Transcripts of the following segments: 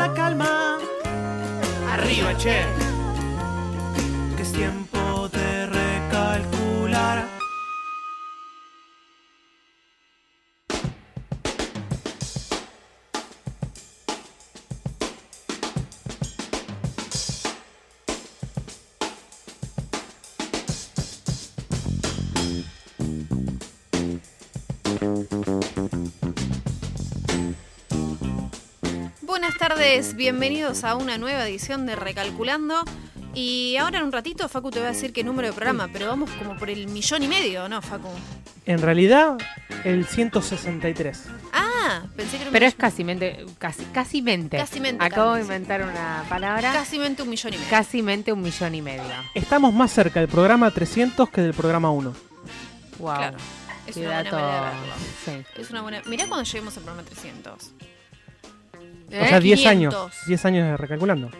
la calma. Arriba, che. Bienvenidos a una nueva edición de Recalculando. Y ahora en un ratito, Facu, te voy a decir qué número de programa, pero vamos como por el millón y medio, ¿no, Facu? En realidad, el 163. Ah, pensé que era un Pero es millón- casi mente, casi, casi mente. Casi mente, Acabo de casi. inventar una palabra. casi mente un millón y medio. Casi mente un millón y medio. Estamos más cerca del programa 300 que del programa 1. Wow. Claro, es Qué una buena dato. manera de verlo. Sí. Es una buena. Mirá cuando lleguemos al programa 300. ¿Eh? O sea, 10 años. 500. 10 años recalculando.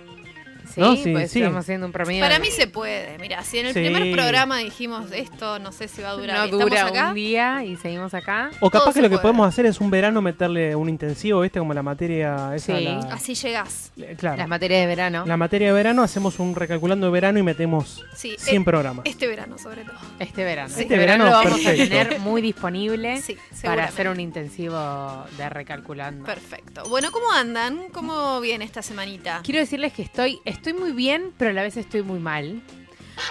Sí, ¿no? Sí, pues sí. estamos haciendo un promedio. Para mí se puede. Mira, si en el Sí. primer programa dijimos esto, no sé si va a durar. no dura acá. un día y seguimos acá. O capaz Todo que lo que puede. podemos hacer es un verano meterle un intensivo, ¿viste? Como la materia esa. Sí. la- Así llegás. eh, claro. Las materias de verano. La materia de verano hacemos un recalculando de verano y metemos Sí, 100 eh, programas. este verano sobre todo. Este verano. Sí. Este Este verano verano, lo vamos a perfecto. tener muy disponible Sí, para hacer un intensivo de recalculando. Perfecto. Bueno, ¿cómo andan? ¿Cómo viene esta semanita? Quiero decirles que estoy, estoy muy bien, pero a la vez estoy muy mal.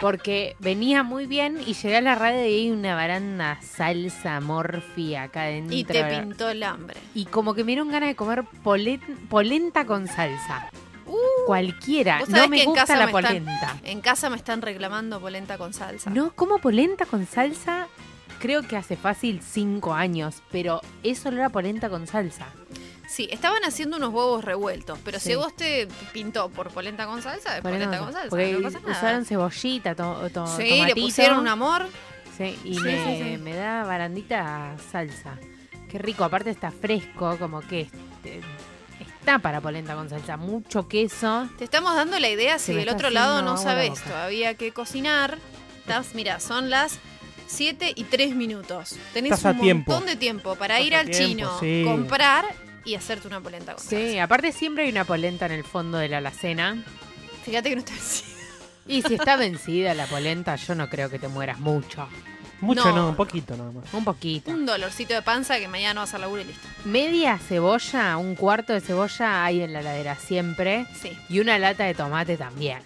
Porque venía muy bien y llegué a la radio y hay una baranda salsa morfi acá adentro. Y te pintó el hambre. Y como que me dieron ganas de comer polen- polenta con salsa. Uh, Cualquiera. No me gusta casa la me están- polenta. en casa me están reclamando polenta con salsa. No, como polenta con salsa, creo que hace fácil cinco años, pero es olor a polenta con salsa. Sí, estaban haciendo unos huevos revueltos, pero si Sí. vos te pintó por polenta con salsa, es polenta con salsa, porque no pasa nada. usaron cebollita, to- to- sí, le pusieron un amor. Sí, y Sí, me, sí, sí. me da barandita salsa. Qué rico, aparte está fresco, como que este, está para polenta con salsa. Mucho queso. Te estamos dando la idea si del otro lado no sabes todavía qué cocinar. Estás, mira, son las 7 y 3 minutos. Tenés Estás a un tiempo. montón de tiempo para Estás ir al tiempo, chino, sí. comprar y hacerte una polenta con Sí, aparte siempre hay una polenta en el fondo de la alacena. Fíjate que no está así. Y si está vencida la polenta, yo no creo que te mueras mucho. Mucho No. no, un poquito nada más. Un poquito. Un dolorcito de panza que mañana no vas a laburo y listo. Media cebolla, un cuarto de cebolla hay en la heladera siempre. Sí. Y una lata de tomate también.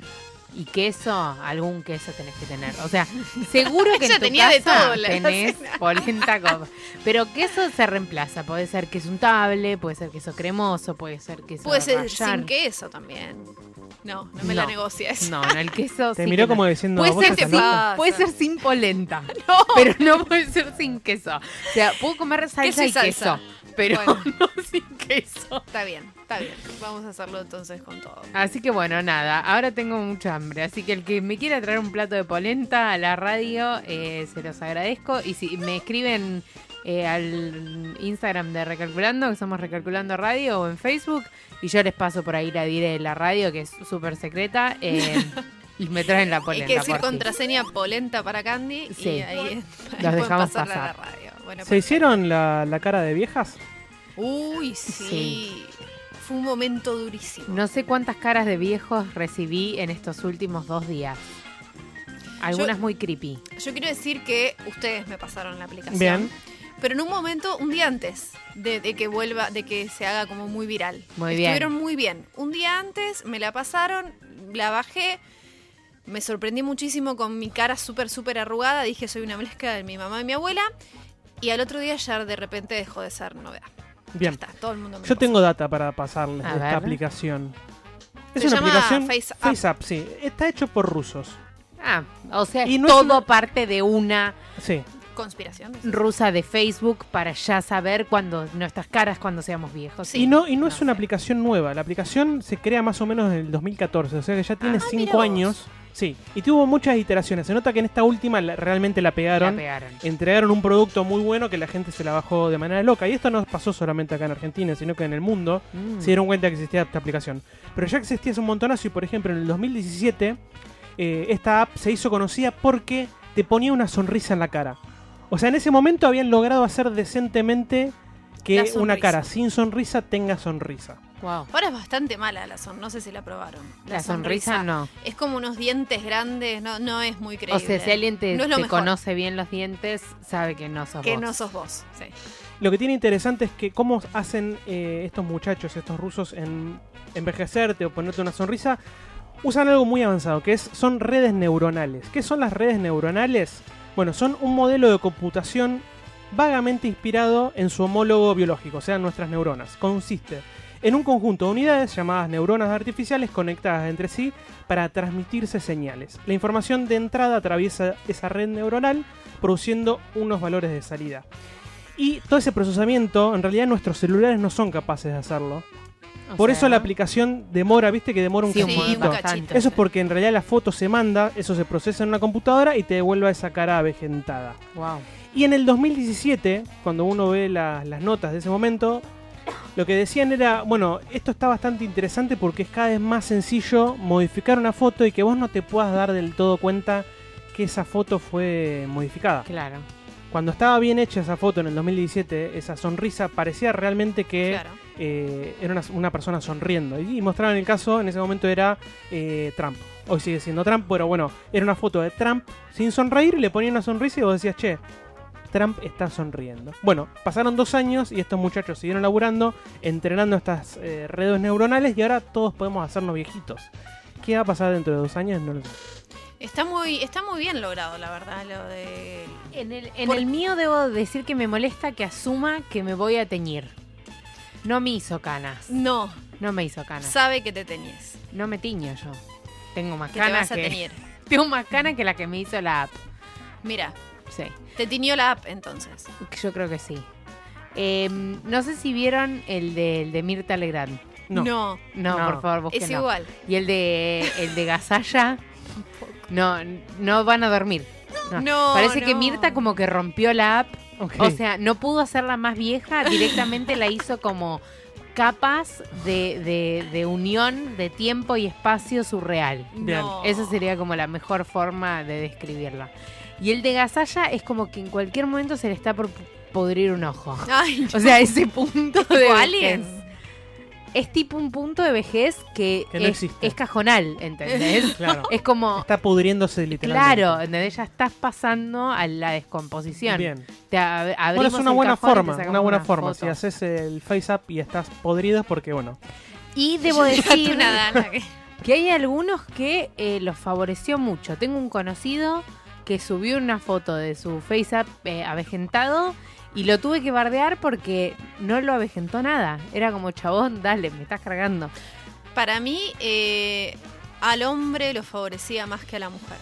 Y queso, algún queso tenés que tener. O sea, seguro que en tu tenía de todo en la tenés polenta con... Pero queso se reemplaza. Puede ser queso untable, puede ser queso cremoso, puede ser queso Puede ser sin queso también. No, no me la No. negocia eso. No, no, el queso Te sí miró que no. como diciendo, Puede ser, sin, puede ser sin polenta, No. pero no puede ser sin queso. O sea, puedo comer salsa y y salsa. queso, pero Bueno. no sin queso. Está bien, está bien. Vamos a hacerlo entonces con todo. Así que bueno, nada, ahora tengo mucha hambre. Así que el que me quiera traer un plato de polenta a la radio, eh, se los agradezco. Y si me escriben eh, al Instagram de Recalculando, que somos Recalculando Radio, o en Facebook, y yo les paso por ahí la dire de la radio, que es súper secreta, eh, y me traen la Hay polenta. que decir contraseña polenta para Candy y Sí. ahí, ahí Los dejamos pasarla a la pasar. radio. Bueno, ¿Se hicieron la, la cara de viejas? Uy, sí. Sí. Fue un momento durísimo. No sé cuántas caras de viejos recibí en estos últimos dos días. Algunas Yo- muy creepy. Yo quiero decir que ustedes me pasaron la aplicación. Bien. Pero en un momento, un día antes de, de que vuelva, de que se haga como muy viral. Muy bien. Estuvieron muy bien. Un día antes me la pasaron, la bajé. Me sorprendí muchísimo con mi cara súper, súper arrugada. Dije, soy una mezcla de mi mamá y mi abuela. Y al otro día ya de repente dejó de ser novedad. Bien. Ya está, todo el mundo me Yo tengo data para pasarles A de esta aplicación. Es Se una llama aplicación Face App. FaceApp, sí. Está hecho por rusos. Ah, o sea, Y es no es todo una- parte de una Sí. Conspiración. rusa de Facebook para ya saber cuando nuestras caras cuando seamos viejos. Sí. Y no, y no es una sé. aplicación nueva. La aplicación se crea más o menos en el 2014. O sea que ya tiene Ah, mira 5 vos. años. Sí. Y tuvo muchas iteraciones. Se nota que en esta última la- realmente la La pegaron. pegaron. entregaron un producto muy bueno que la gente se la bajó de manera loca. Y esto no pasó solamente acá en Argentina, sino que en el mundo Mm. se dieron cuenta que existía esta aplicación. Pero ya existía hace un montonazo y, por ejemplo, en el 2017 eh, esta app se hizo conocida porque te ponía una sonrisa en la cara. O sea, en ese momento habían logrado hacer decentemente que una sonrisa. cara sin sonrisa tenga sonrisa. Wow. Ahora es bastante mala la sonrisa, no sé si la probaron. La sonrisa no. Es como unos dientes grandes, no, no es muy O creíble. sea, si alguien te, No conoce bien los dientes, sabe que no sos Que vos. no sos vos, sí. Lo que tiene interesante es que cómo hacen eh, estos muchachos, estos rusos, en envejecerte o ponerte una sonrisa, usan algo muy avanzado, que es, son redes neuronales. ¿Qué son las redes neuronales? Bueno, son un modelo de computación vagamente inspirado en su homólogo biológico, o sea, nuestras neuronas. Consiste en un conjunto de unidades llamadas neuronas artificiales conectadas entre sí para transmitirse señales. La información de entrada atraviesa esa red neuronal produciendo unos valores de salida. Y todo ese procesamiento, en realidad nuestros celulares no son capaces de hacerlo. O Por sea, eso la aplicación demora, viste que demora un Sí, cachito. Eso es porque en realidad la foto se manda, eso se procesa en una computadora y te devuelve esa cara avejentada. Wow. Y en el 2017, cuando uno ve la- las notas de ese momento, lo que decían era, bueno, esto está bastante interesante porque es cada vez más sencillo modificar una foto y que vos no te puedas dar del todo cuenta que esa foto fue modificada. Claro. Cuando estaba bien hecha esa foto en el 2017, esa sonrisa parecía realmente que Claro. eh, era una, una persona sonriendo. Y, mostraban el caso, en ese momento era eh, Trump. Hoy sigue siendo Trump, pero bueno, era una foto de Trump sin sonreír, le ponía una sonrisa y vos decías, che, Trump está sonriendo. Bueno, pasaron dos años y estos muchachos siguieron laburando, entrenando estas eh, redes neuronales y ahora todos podemos hacernos viejitos. ¿Qué va a pasar dentro de dos años? No lo sé. Está muy, está muy bien logrado, la verdad, lo de... En el, en Por- el mío debo decir que me molesta que asuma que me voy a teñir. No me hizo canas. No, No me hizo canas. sabe que te teñís, No me tiño yo. Tengo más que te canas vas a que teñir. tengo más canas que la que me hizo la app. Mira, Sí, te tiñó la app entonces. yo creo que sí. Eh, no sé si vieron el de, el de Mirta Legrand. No. No, No, No. por favor, es búsquenlo. igual. Y el de el de Gasalla. No, no van a dormir. No. No, Parece que. Mirta como que rompió la app. O sea, no pudo hacerla más vieja, directamente la hizo como capas de, de- de unión de tiempo y espacio surreal. Bien. No. Esa sería como la mejor forma de describirla. Y el de Gasalla es como que en cualquier momento se le está por podrir un ojo. Ay, O sea, ese punto de Alien. vejez. Es tipo un punto de vejez que, Que no es, es cajonal, ¿entendés? Claro. es como, Está pudriéndose literalmente. claro, ¿entendés? Ya estás pasando a la descomposición. Bien. Te ab- Bueno, es una buena forma, una buena una forma. foto. Si haces el face up y estás podrido porque, bueno, Y debo decir una dana que- que hay algunos que eh, los favoreció mucho. Tengo un conocido que subió una foto de su face up eh, avejentado y lo tuve que bardear porque no lo avejentó nada. Era como, chabón, dale, me estás cargando. Para mí, eh, al hombre lo favorecía más que a la mujer.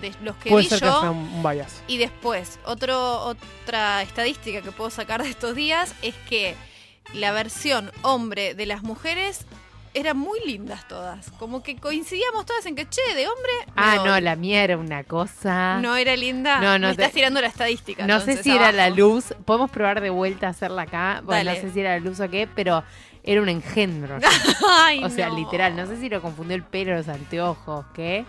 De los que puede vi ser que yo, un bias. Y después, otro, otra estadística que puedo sacar de estos días es que la versión hombre de las mujeres eran muy lindas todas. Como que coincidíamos todas en que, che, de hombre. Ah, no, la mía era una cosa. No era linda. No, no, Me estás tirando la estadística. No sé si era la luz. Podemos probar de vuelta a hacerla acá. Bueno, no sé si era la luz o qué, pero era un engendro. Ay, o sea, no. literal. No sé si lo confundió el pelo, los anteojos, qué.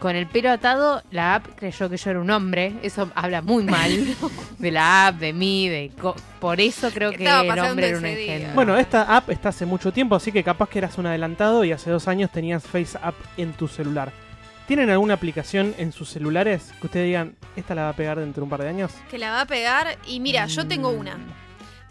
Con el pelo atado, la app creyó que yo era un hombre. Eso habla muy mal de la app, de mí, de co- por eso creo ¿Qué que el hombre era un engendro. Bueno, esta app está hace mucho tiempo, así que capaz que eras un adelantado y hace dos años tenías Face App en tu celular. ¿Tienen alguna aplicación en sus celulares que ustedes digan, esta la va a pegar dentro de un par de años? Que la va a pegar. Y mira, yo tengo una.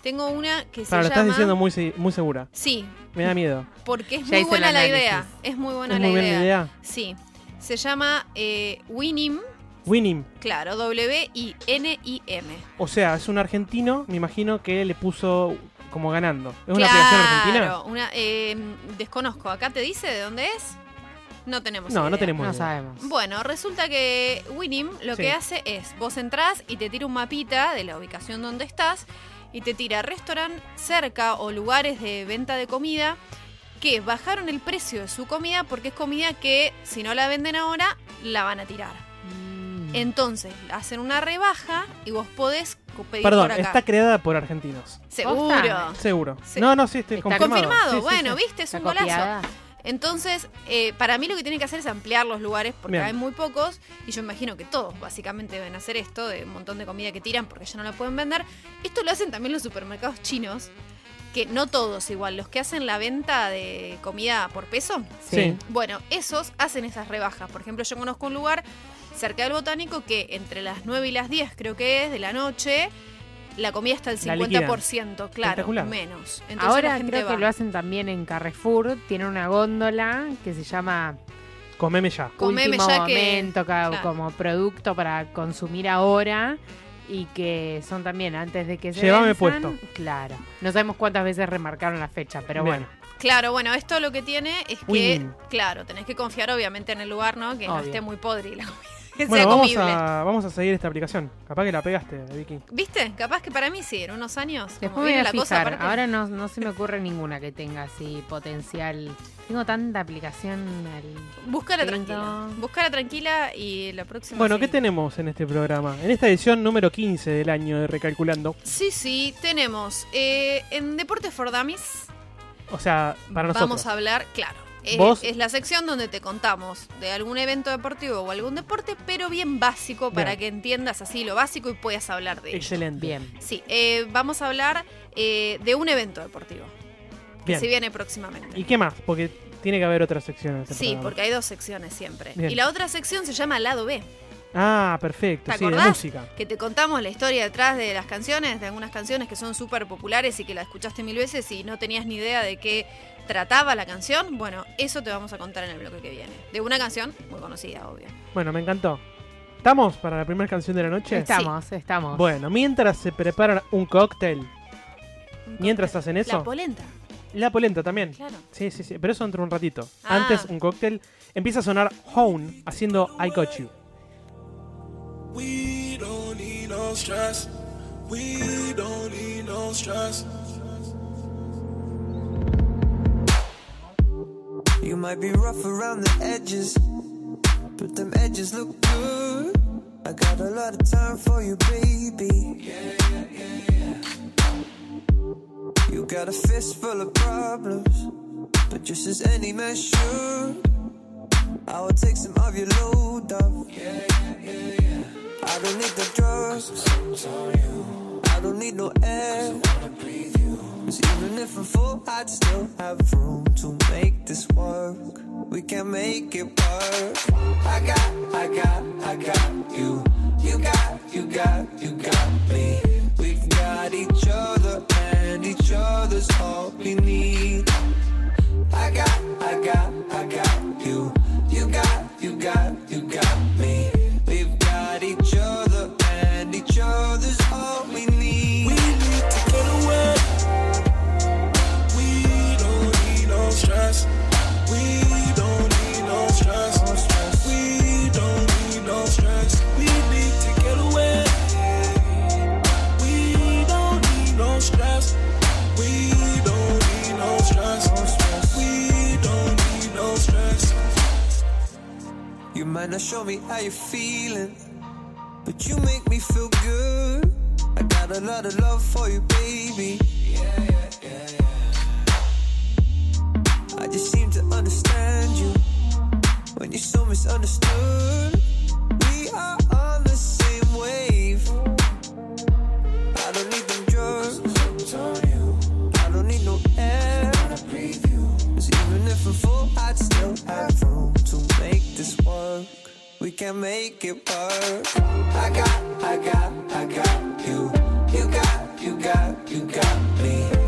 Tengo una que se Para, lo llama. estás diciendo muy, muy segura. Sí, Me da miedo. porque es Ya muy buena la idea. Es muy buena ¿Es la muy idea. buena la idea? Sí. Se llama eh, Winim. Winim. Claro, W-I-N-I-M. O sea, es un argentino, me imagino que le puso como ganando. ¿Es una aplicación argentina? Una, eh, desconozco. ¿Acá te dice de dónde es? No tenemos No, no tenemos no idea. sabemos. Bueno, resulta que Winim lo Sí. que hace es, vos entrás y te tira un mapita de la ubicación donde estás y te tira restaurante cerca o lugares de venta de comida que bajaron el precio de su comida porque es comida que si no la venden ahora la van a tirar. Mm. Entonces, hacen una rebaja y vos podés pedir Perdón, por acá. está creada por argentinos. Seguro. Seguro. Sí. No, no, sí, estoy Está confirmado. Confirmado, Sí, bueno, sí. viste, es ¿Está un golazo. Entonces, eh, para mí lo que tienen que hacer es ampliar los lugares porque Bien. hay muy pocos y yo imagino que todos básicamente deben hacer esto de un montón de comida que tiran porque ya no la pueden vender. Esto lo hacen también los supermercados chinos, que no todos igual, los que hacen la venta de comida por peso. Sí. Bueno, esos hacen esas rebajas. Por ejemplo, yo conozco un lugar cerca del Botánico que entre las 9 y las 10 creo que es de la noche, la comida está al La liquidan. 50%, claro, Espectacular. menos. Entonces Ahora la gente creo va. que lo hacen también en Carrefour. Tiene una góndola que se llama Comeme ya. Comeme Último ya Momento, claro. como producto para consumir ahora. Y que son también antes de que se Llévame venzan. puesto. Claro. No sabemos cuántas veces remarcaron la fecha, pero Bien. bueno. Claro, bueno, esto lo que tiene es que, claro, tenés que confiar obviamente en el lugar, ¿no? Que no esté muy podre la comida, que Bueno, sea vamos comible. a, vamos a seguir esta aplicación. Capaz que la pegaste, Vicky. ¿Viste? Capaz que para mí sí, en unos años. Después como me voy viene a la cosa, fijar. aparte- Ahora no, no se me ocurre ninguna que tenga así potencial. Tengo tanta aplicación. al- Búscala Lindo. tranquila. Búscala tranquila y la próxima. Bueno, sí. ¿qué tenemos en este programa? En esta edición número 15 del año de Recalculando. Sí, sí, tenemos. eh, en Deportes for Dummies O sea, para nosotros. vamos a hablar, claro. Vos- es la sección donde te contamos de algún evento deportivo o algún deporte, pero bien básico para Bien. que entiendas así lo básico y puedas hablar de ello. Excelente. Bien. Sí, eh, vamos a hablar eh, de un evento deportivo que Bien. se viene próximamente. ¿Y qué más? Porque tiene que haber otras secciones. en este Sí, programa. porque hay dos secciones siempre. Bien. Y la otra sección se llama Lado B, Ah, perfecto. ¿Te Sí, de música. que te contamos la historia detrás de las canciones, de algunas canciones que son súper populares y que la escuchaste mil veces y no tenías ni idea de qué trataba la canción. Bueno, eso te vamos a contar en el bloque que viene. De una canción muy conocida, obvio. Bueno, me encantó. ¿Estamos para la primera canción de la noche? Estamos, estamos. Bueno, mientras se preparan un cóctel, Mientras hacen eso. La polenta, la polenta también. claro. Sí, sí, sí, pero eso dentro de un ratito. Ah. Antes, un cóctel. Empieza a sonar Hone haciendo I Got You. We don't need no stress. We don't need no stress. You might be rough around the edges, but them edges look good. I got a lot of time for you, baby. You got a fist full of problems, but just as any man should, I will take some of your load off. I don't need the drugs. I don't need no air. Cause even if I'm full, I'd still have room to make this work. We can make it work. I got, I got, I got you. You got, you got, you got me. We've got each other, and each other's all we need. I got, I got, I got you. Might not show me how you're feeling, but you make me feel good. I got a lot of love for you, baby. Yeah, yeah, yeah, yeah. I just seem to understand you when you're so misunderstood. We are on the same wave. I don't need them drugs. I don't need no air. Cause even if I'm full, I'd still have room We can make it work. I got, I got, I got you. You got, you got, you got me.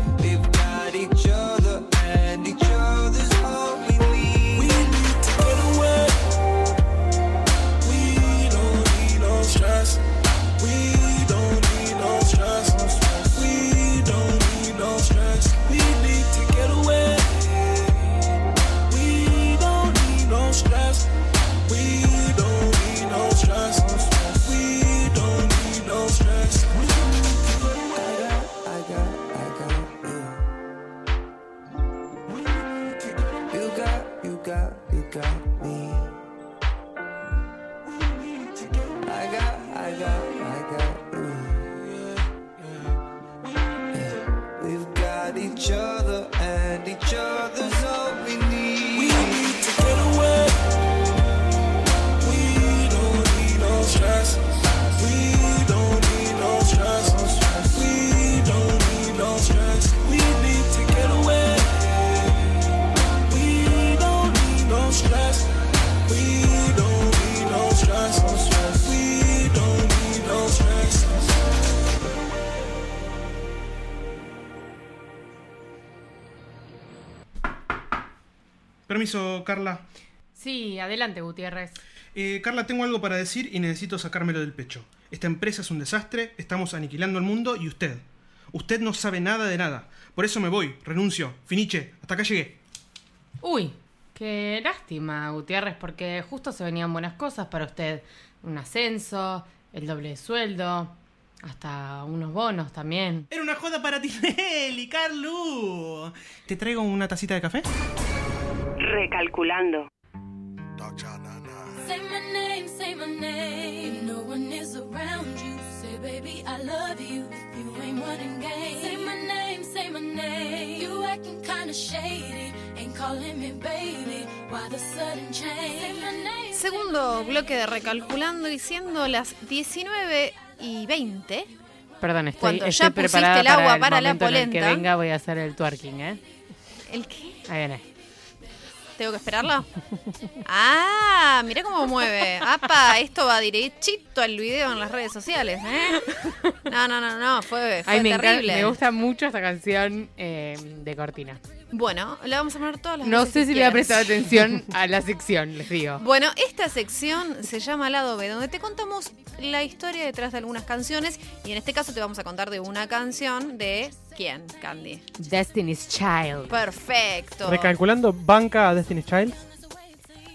Carla. Sí, adelante, Gutiérrez. Eh, Carla, tengo algo para decir y necesito sacármelo del pecho. Esta empresa es un desastre, estamos aniquilando el mundo y usted. Usted no sabe nada de nada. Por eso me voy, renuncio. Finiche, hasta acá llegué. Uy, qué lástima, Gutiérrez, porque justo se venían buenas cosas para usted. Un ascenso, el doble de sueldo, hasta unos bonos también. Era una joda para Tinelli, Carlu. ¿Te traigo una tacita de café? Recalculando. Say my name, say my name. No one is around you. Say, baby, I love you. You ain't running game. Say my name, say my name. You acting kinda shady. Ain't calling me baby. Why the sudden change? Say my name. Segundo bloque de Recalculando y siendo las 19 y 20. Perdón, estoy, Cuando estoy ya pusiste preparada el agua para, para el la momento en el que polenta. venga voy a hacer el twerking, ¿eh? ¿El qué? Ahí viene. ¿Tengo que esperarlo? Ah, mira cómo mueve. Apa, esto va derechito al video en las redes sociales, ¿eh? No, no, no, no, fue, fue Ay, me, encanta- terrible. me gusta mucho esta canción eh, de Cortina. Bueno, le vamos a poner todas las No veces sé que si le voy a prestar atención a la sección, les digo. Bueno, esta sección se llama Lado B, donde te contamos la historia detrás de algunas canciones y en este caso te vamos a contar de una canción de ¿quién, Candy? Destiny's Child. Perfecto. Recalculando, banca a Destiny's Child.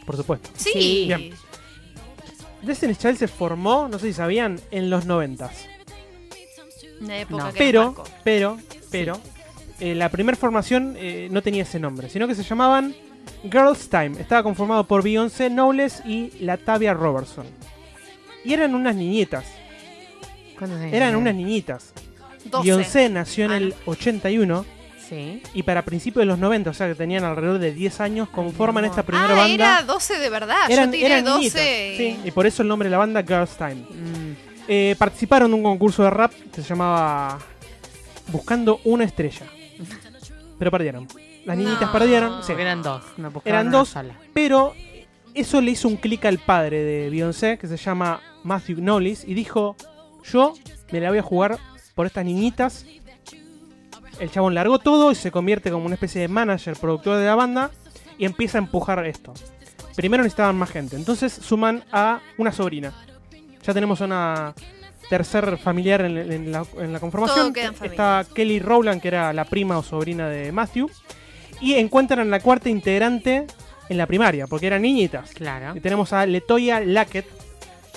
Por supuesto. Sí. Sí. Bien. Destiny's Child se formó, no sé si sabían, en los noventas. Una época No. que Pero, marcó. pero, pero, eh, la primera formación eh, no tenía ese nombre, sino que se llamaban Girls Time. Estaba conformado por Beyoncé Knowles y Latavia Robertson. Y eran unas niñitas. ¿Cuántos años Eran unas niñitas. 12. Beyoncé nació en Ah, el 81 Sí. y para principios de los 90, o sea que tenían alrededor de 10 años, conforman esta primera ah, banda. era 12 de verdad. eran, Yo tiré eran 12. niñitas, sí, y por eso el nombre de la banda Girls Time. Mm, Eh, participaron de un concurso de rap que se llamaba Buscando una estrella. Pero perdieron. Las niñitas No. perdieron. sí. eran dos. No Eran dos. sola. Pero eso le hizo un clic al padre de Beyoncé, que se llama Matthew Knowles, y dijo, yo me la voy a jugar por estas niñitas. El chabón largó todo y se convierte como una especie de manager, productor de la banda, y empieza a empujar esto. Primero necesitaban más gente, entonces suman a una sobrina. Ya tenemos una tercer familiar en, en la, en la conformación. Está Kelly Rowland, que era la prima o sobrina de Matthew. Y encuentran la cuarta integrante en la primaria, porque eran niñitas. Claro. Y tenemos a Letoya Lackett.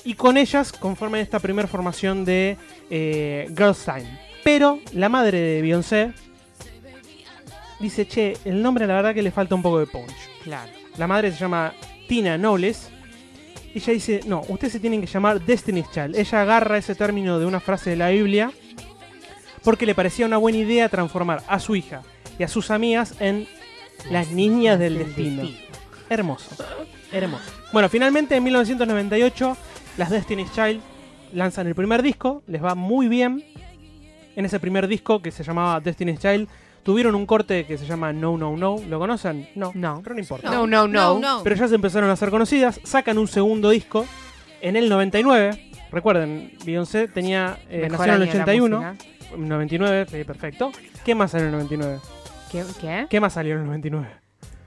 Y con ellas conforman esta primera formación de eh, Girls Time. Pero la madre de Beyoncé dice, che, el nombre la verdad que le falta un poco de punch. Claro. La madre se llama Tina Knowles. Y ella dice, no, ustedes se tienen que llamar Destiny's Child. Ella agarra ese término de una frase de la Biblia porque le parecía una buena idea transformar a su hija y a sus amigas en las niñas del destino. Hermoso, hermoso. Bueno, finalmente en 1998 las Destiny's Child lanzan el primer disco, les va muy bien. En ese primer disco que se llamaba Destiny's Child tuvieron un corte que se llama No No No, ¿lo conocen? No, No. pero no importa. No, no, no. no. Pero ya se empezaron a hacer conocidas, sacan un segundo disco en el 99. Recuerden, Beyoncé tenía eh, Mejor nació en el año de la 81, música. 99, sí, perfecto. ¿Qué más salió en el 99? ¿Qué? ¿Qué? ¿Qué más salió en el 99?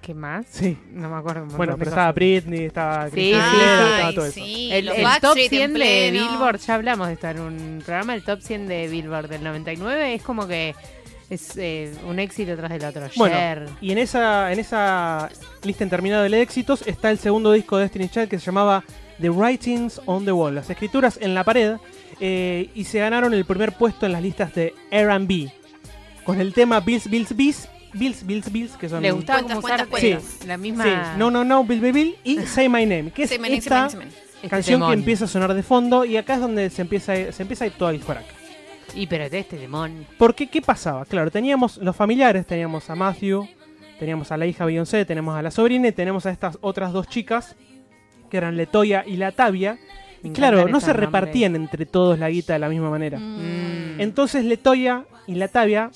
¿Qué más? Sí. No me acuerdo. un montón Bueno, de pero cosas. estaba Britney, estaba Sí, Christina sí, estaba todo eso. sí, El, los el top Backstreet 100 en de pleno. Billboard, ya hablamos de esto en un programa, el top 100 de Billboard del 99 es como que es eh, un éxito tras del otro. Bueno, Cher. y en esa, en esa lista interminable de éxitos está el segundo disco de Destiny Child que se llamaba The Writings on the Wall, las escrituras en la pared, eh, y se ganaron el primer puesto en las listas de R&B con el tema Bills, Bills, Bills, Bills, Bills, Bills, que son... Le gustaba Cuentas, como usar cuentas, cuentas. la misma Sí, No, no, no, Bill, Bill, Bill y Say My Name, que es sí, esta este canción que temón. empieza a sonar de fondo y acá es donde se empieza, se empieza a ir todo el crack. Y pero de este demon. Porque, ¿qué pasaba? Claro, teníamos los familiares, teníamos a Matthew, teníamos a la hija Beyoncé, tenemos a la sobrina y tenemos a estas otras dos chicas, que eran Letoya y Latavia. Y claro, no se nombres. repartían entre todos la guita de la misma manera. Mm. Entonces Letoya y Latavia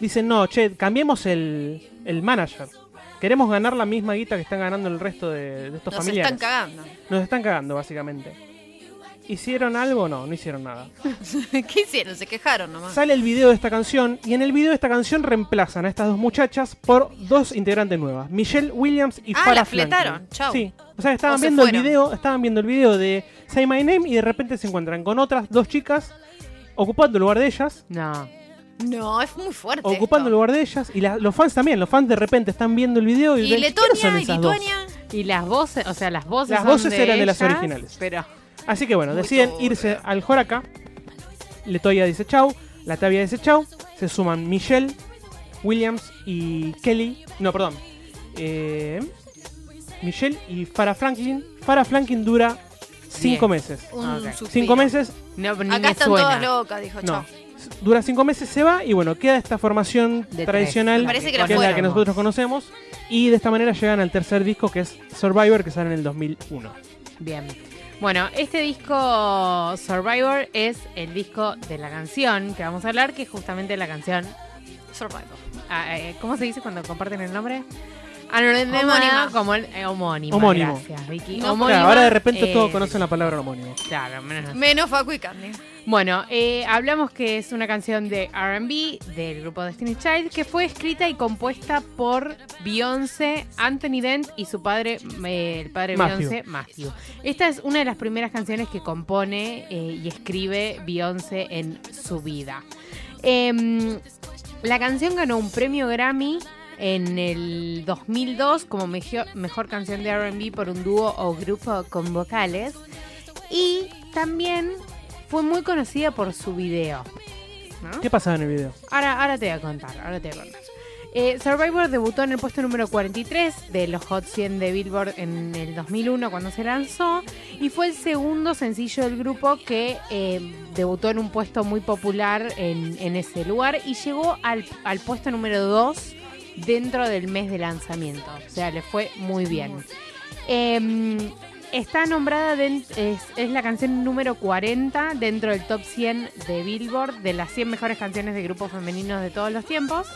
dicen, no, che, cambiemos el, el manager. Queremos ganar la misma guita que están ganando el resto de, de estos Nos familiares. están cagando. Nos están cagando, básicamente. ¿Hicieron algo? No, no hicieron nada. ¿Qué hicieron? Se quejaron nomás. Sale el video de esta canción y en el video de esta canción reemplazan a estas dos muchachas por dos integrantes nuevas, Michelle Williams y Ah, Farrah las fletaron. Chau. Sí, o sea, estaban O se viendo el video, estaban viendo el video de Say My Name y de repente se encuentran con otras dos chicas ocupando el lugar de ellas, No. No, es muy fuerte. ocupando el lugar de ellas y la- los fans también, los fans de repente están viendo el video y, Y ven, ¿quiénes son Letonia, y esas dos? Lituania. Y las voces, o sea, las voces Las son voces eran de las originales. Pero Así que bueno, deciden irse al Joraca. Letoya dice chau, Latavia dice chau. Se suman Michelle, Williams y Kelly. No, perdón. Eh, Michelle y Farah Franklin. Farah Franklin dura 5 Bien. meses. Un Ok. suspiro. 5 meses, no, ni Acá me están suena. todas locas, dijo no. chao. Dura 5 meses, se va y bueno, queda esta formación De tradicional. Parece que que la es la fueron. que nosotros conocemos. Y de esta manera llegan al tercer disco que es Survivor, que sale en el 2001. Bien. Bueno, este disco Survivor es el disco de la canción que vamos a hablar, que es justamente la canción. Survivor. ah, eh, ¿Cómo se dice cuando comparten el nombre? Anónima como el eh, homónima. Homónimo. Gracias, Vicky. No, Homónima, Claro, ahora de repente eh, todos conocen la palabra homónimo. Claro, menos Menos Facu y Carne. Bueno, eh, hablamos que es una canción de RB del grupo Destiny Child que fue escrita y compuesta por Beyoncé, Anthony Dent y su padre, eh, el padre de. Beyoncé, Matthew. Esta es una de las primeras canciones que compone eh, y escribe Beyoncé en su vida. Em, la canción ganó un premio Grammy en el 2002 como mejor, mejor canción de RB por un dúo o grupo con vocales. Y también fue muy conocida por su video. ¿no? ¿Qué pasaba en el video? Ahora, ahora te voy a contar, ahora te voy a contar. Eh, Survivor debutó en el puesto número 43 de los Hot 100 de Billboard en el 2001 cuando se lanzó y fue el segundo sencillo del grupo que eh, debutó en un puesto muy popular en, en ese lugar y llegó al, al puesto número 2 dentro del mes de lanzamiento. O sea, le fue muy bien. Está nombrada, den- es, es la canción número 40 dentro del top 100 de Billboard de las 100 mejores canciones de grupos femeninos de todos los tiempos.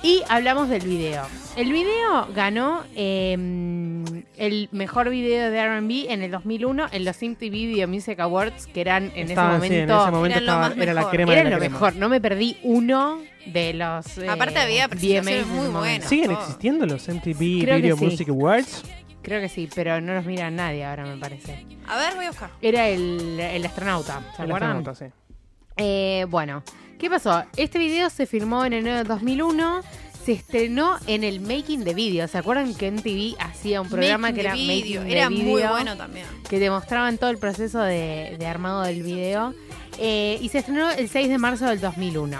Y hablamos del video. El video ganó em, el mejor video de RB en el 2001 en los MTV Video Music Awards, que eran en Estaban, ese sí, en momento, ese momento Eran lo estaba- más era la mejor. crema era de la lo crema. mejor. No me perdí uno de los. eh, Aparte había presentaciones de muy momento. buenas. ¿Siguen existiendo los MTV Creo Video sí. Music Awards? Creo que sí, pero no los mira nadie ahora, me parece. A ver, voy a buscar. Era el, el astronauta, ¿se El acuerdan? astronauta, sí. Eh, bueno, ¿qué pasó? Este video se filmó en enero de 2001. Se estrenó en el Making de Video. ¿Se acuerdan que MTV hacía un programa Making que the era video. Making Era the muy Video? bueno también. que te mostraban todo el proceso de, de armado del video. Eh, y se estrenó el 6 de marzo del 2001.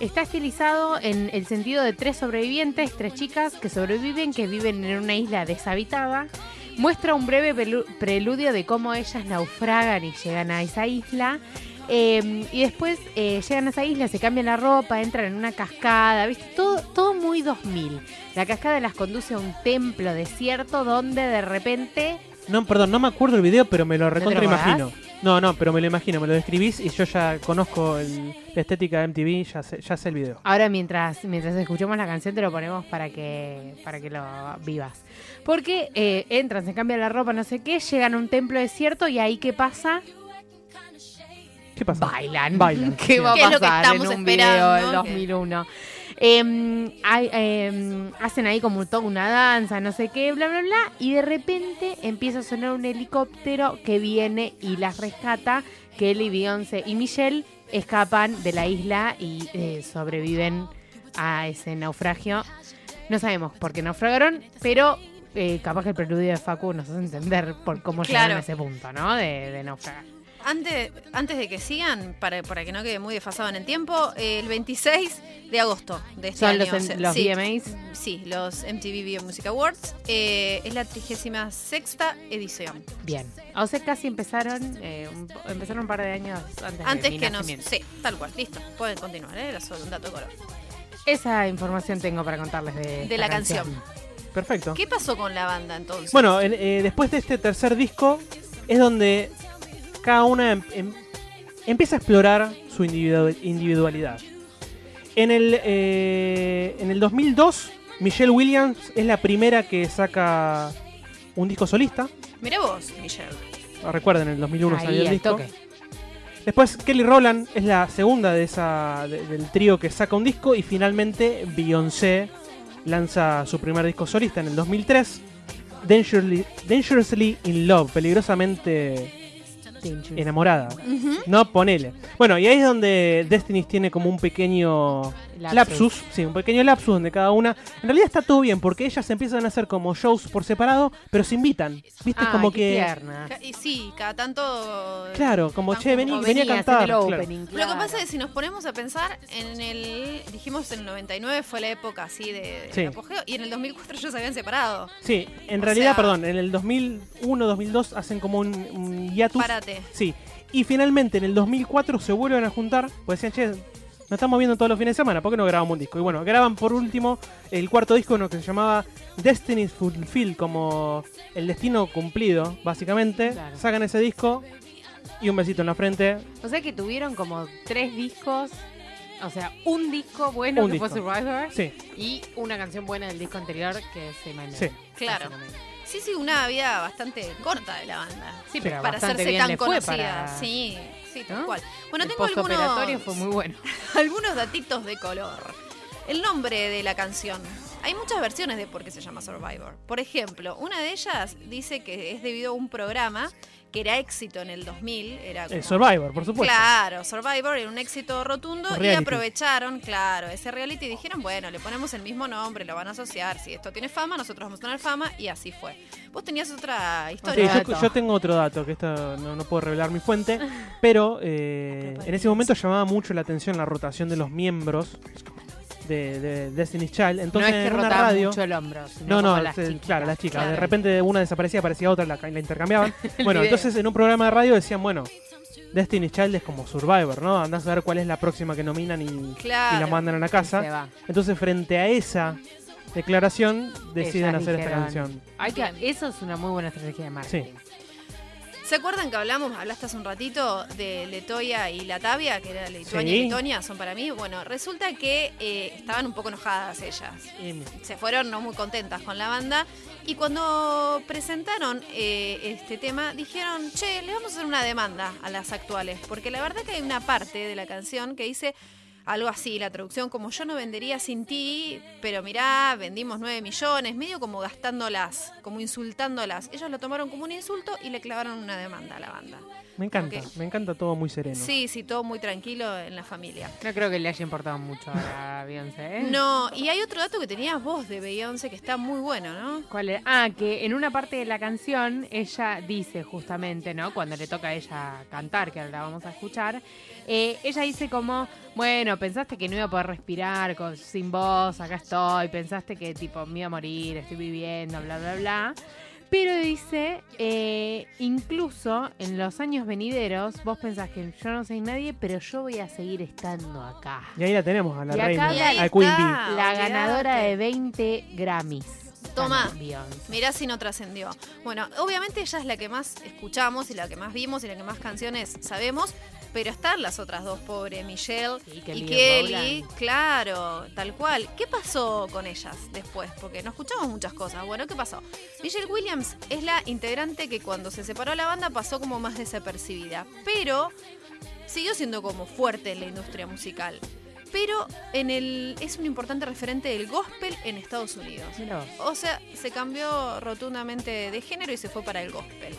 Está estilizado en el sentido de tres sobrevivientes, tres chicas que sobreviven, que viven en una isla deshabitada. Muestra un breve preludio de cómo ellas naufragan y llegan a esa isla. Eh, y después eh, llegan a esa isla, se cambian la ropa, entran en una cascada, ¿viste? Todo, todo muy 2000. La cascada las conduce a un templo desierto donde de repente No, perdón, no me acuerdo el video, pero me lo recontra imagino. No, no, pero me lo imagino, me lo describís y yo ya conozco el- la estética de MTV, ya sé, ya sé el video. Ahora mientras, mientras escuchemos la canción te lo ponemos para que, para que lo vivas. Porque eh, entran, se cambian la ropa, no sé qué, llegan a un templo desierto y ahí qué pasa? ¿Qué pasa? Bailan. Bailan, ¿Qué va a ¿Qué es lo que pasar estamos en un video esperando? del 2001? Em, hay- em, hacen ahí como toda una danza, no sé qué, bla, bla, bla. Y de repente empieza a sonar un helicóptero que viene y las rescata. Kelly, Beyoncé y Michelle escapan de la isla y eh, sobreviven a ese naufragio. No sabemos por qué naufragaron, pero eh, capaz que el preludio de Facu nos hace entender por cómo llegaron a ese punto, ¿no? De, de naufragar. Antes, antes de que sigan, para, para que no quede muy desfasado en el tiempo, el 26 de agosto de este Son año. los, o sea, los sí, VMAs. Sí, los MTV Video Music Awards. eh, es la 36 edición. Bien. O sea, casi empezaron, eh, un, empezaron un par de años antes, de mi que nos... Sí, tal cual. Listo. Pueden continuar, ¿eh? Era solo un dato de color. Esa información tengo para contarles de, la canción. Perfecto. ¿Qué pasó con la banda entonces? Bueno, en- eh, después de este tercer disco es donde cada una em- em- empieza a explorar su individu- individualidad. En el, eh, en el 2002, Michelle Williams es la primera que saca un disco solista. Mira vos, Michelle. Recuerden, en el 2001 salió el disco. toque. Después Kelly Rowland es la segunda de esa de- del trío que saca un disco y finalmente Beyoncé lanza su primer disco solista en el 2003, Dangerously, Dangerously in Love, peligrosamente enamorada. No, ponele. Bueno, y ahí es donde Destiny tiene como un pequeño Lapsus. lapsus. sí, un pequeño lapsus donde cada una. En realidad está todo bien porque ellas empiezan a hacer como shows por separado, pero se invitan. ¿Viste? Ay, como qué que. tierna. Ca- Y sí, cada tanto. Claro, como che, vení, vení a Venía, cantar. claro. Lo que pasa es que si nos ponemos a pensar, en el. Dijimos en el 99 fue la época así de, de Sí. apogeo, y en el 2004 ellos se habían separado. Sí, en O realidad, sea- perdón, en el 2001, 2002 hacen como un, un hiatus. Párate. Sí. Y finalmente en el 2004 se vuelven a juntar, pues decían, che, nos estamos viendo todos los fines de semana, ¿por qué no grabamos un disco? Y bueno, graban por último el cuarto disco, uno que se llamaba Destiny's Fulfilled, como el destino cumplido, básicamente. Claro. Sacan ese disco y un besito en la frente. O sea que tuvieron como tres discos. O sea, un disco bueno Un que fue disco. Survivor Sí, y una canción buena del disco anterior que My Name, Sí. Claro. Sí, sí, una vida bastante corta de la banda. Sí, pero para hacerse bien tan le fue conocida. para... Sí, sí, tal ¿no? cual. Bueno, el tengo algunos, fue muy bueno. algunos datitos de color. El nombre de la canción. Hay muchas versiones de por qué se llama Survivor. Por ejemplo, una de ellas dice que es debido a un programa que era éxito en el 2000. Era el Survivor, por supuesto. Claro, Survivor era un éxito rotundo Un y aprovecharon, claro, ese reality y dijeron, bueno, le ponemos el mismo nombre, lo van a asociar, si esto tiene fama, nosotros vamos a tener fama y así fue. Vos tenías otra Sí, historia. yo, tengo otro dato, que esto no, no puedo revelar mi fuente, pero eh, en ese momento llamaba mucho la atención la rotación de los miembros de, de Destiny's Child. Entonces no es que en una radio... mucho el hombro, sino No, no, las chiquitas. claro, las chicas. De repente una desaparecía, aparecía otra, la, la intercambiaban. bueno, entonces en un programa de radio decían, bueno, Destiny's Child es como Survivor, ¿no? Andás a ver cuál es la próxima que nominan y, la mandan a la Se casa. Entonces frente a esa declaración deciden Ellas hacer esta canción. Hay que, eso es una muy buena estrategia de marketing. ¿Se acuerdan que hablamos, hablaste hace un ratito de Letoya y Latavia, que era Lituania Sí. y Letonia, son para mí? Bueno, resulta que eh, estaban un poco enojadas ellas. Se fueron no muy contentas con la banda y cuando presentaron eh, este tema dijeron, che, le vamos a hacer una demanda a las actuales, porque la verdad que hay una parte de la canción que dice algo así, la traducción como yo no vendería sin ti, pero mirá, vendimos 9 millones, medio como gastándolas, como insultándolas. Ellos lo tomaron como un insulto y le clavaron una demanda a la banda. Me encanta, me encanta todo muy sereno. Sí, sí, todo muy tranquilo en la familia. No creo que le haya importado mucho a Beyoncé. ¿eh? No, y hay otro dato que tenías vos de Beyoncé que está muy bueno, ¿no? ¿Cuál era? Ah, que en una parte de la canción ella dice justamente, ¿no? Cuando le toca a ella cantar, que ahora la vamos a escuchar, eh, ella dice como, bueno, pensaste que no iba a poder respirar con, sin voz, acá estoy, pensaste que tipo me iba a morir, estoy viviendo, bla, bla, bla. Pero dice, eh, incluso en los años venideros, vos pensás que yo no soy nadie, pero yo voy a seguir estando acá. Y ahí la tenemos, a la Y acá reina, Y ahí a Queen Bee. La ganadora de 20 Grammys. Toma. Mirá si no trascendió. Bueno, obviamente ella es la que más escuchamos y la que más vimos y la que más canciones sabemos, pero están las otras dos, pobre Michelle Sí, y Kelly claro, tal cual. ¿Qué pasó con ellas después? Porque no escuchamos muchas cosas. Bueno, ¿qué pasó? Michelle Williams es la integrante que cuando se separó la banda pasó como más desapercibida, pero siguió siendo como fuerte en la industria musical. Pero en el es un importante referente del gospel en Estados Unidos. O sea, se cambió rotundamente de género y se fue para el gospel.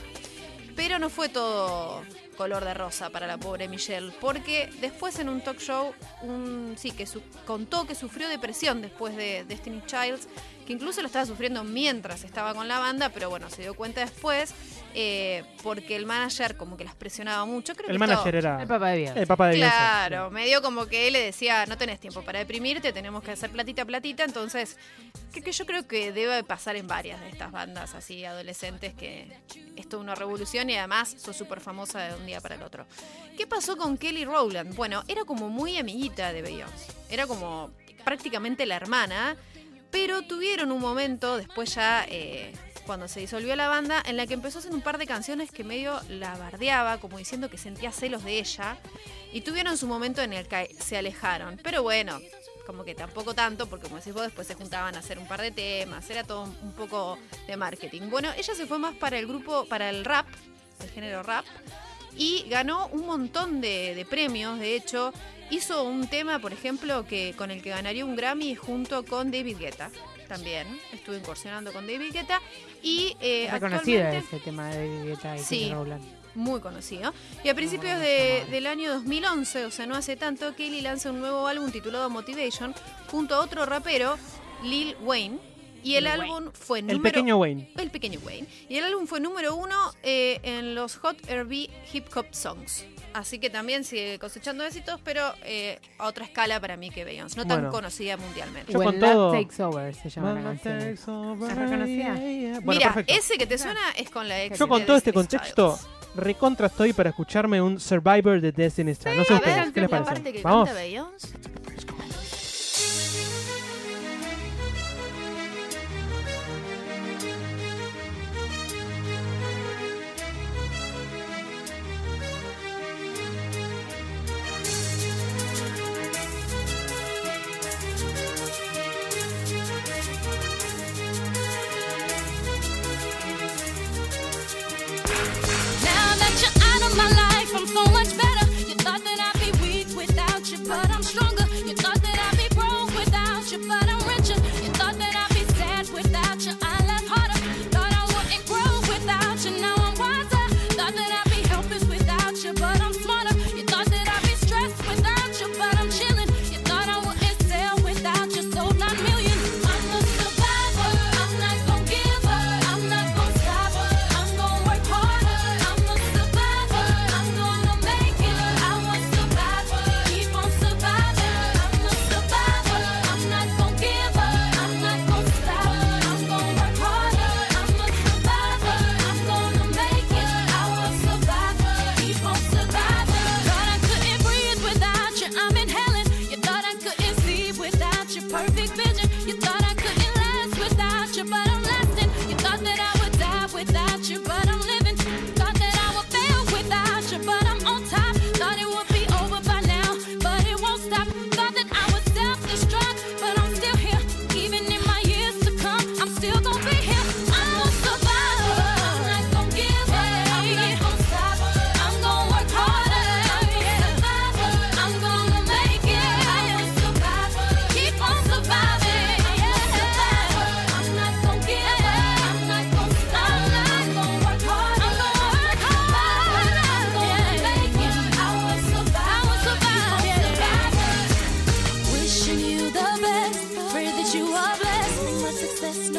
Pero no fue todo color de rosa para la pobre Michelle, porque después en un talk show, un, sí, que su- contó que sufrió depresión después de Destiny Childs, que incluso lo estaba sufriendo mientras estaba con la banda, pero bueno, se dio cuenta después, eh, porque el manager como que las presionaba mucho. Creo El que manager era El papá de Beyoncé. el papá de Beyoncé. Claro, medio como que él le decía, no tenés tiempo para deprimirte, tenemos que hacer platita, platita. Entonces, que, que yo creo que debe pasar en varias de estas bandas así adolescentes que es toda una revolución y además sos súper famosa de un día para el otro. ¿Qué pasó con Kelly Rowland? Bueno, era como muy amiguita de Beyoncé. Era como prácticamente la hermana, pero tuvieron un momento, después ya eh, cuando se disolvió la banda, en la que empezó a hacer un par de canciones que medio la bardeaba, como diciendo que sentía celos de ella, y tuvieron su momento en el que se alejaron. Pero bueno, como que tampoco tanto, porque como decís vos, después se juntaban a hacer un par de temas, era todo un poco de marketing. Bueno, ella se fue más para el grupo, para el rap, el género rap, y ganó un montón de premios, de hecho, Hizo un tema, por ejemplo, que con el que ganaría un Grammy junto con David Guetta. También estuve incursionando con David Guetta y eh, ese tema de David Guetta y sí, muy conocido. Y a principios de, del año 2011, o sea, no hace tanto, Kelly lanza un nuevo álbum titulado Motivation junto a otro rapero, Lil Wayne y el, álbum fue número... El pequeño Wayne. El pequeño Wayne. Y el álbum fue número uno eh, en los Hot R&B Hip Hop Songs. Así que también sigue cosechando éxitos, pero eh, a otra escala para mí que Beyoncé. No tan bueno. conocida mundialmente. Yo con todo... Takes Over se llama la canción. Reconocía? Mira, ese que te suena es con la ex Yo con todo este contexto recontra estoy para escucharme un Survivor de Destiny's Child. Sí, no sé ustedes, ¿qué les parece? Vamos. Beyoncé.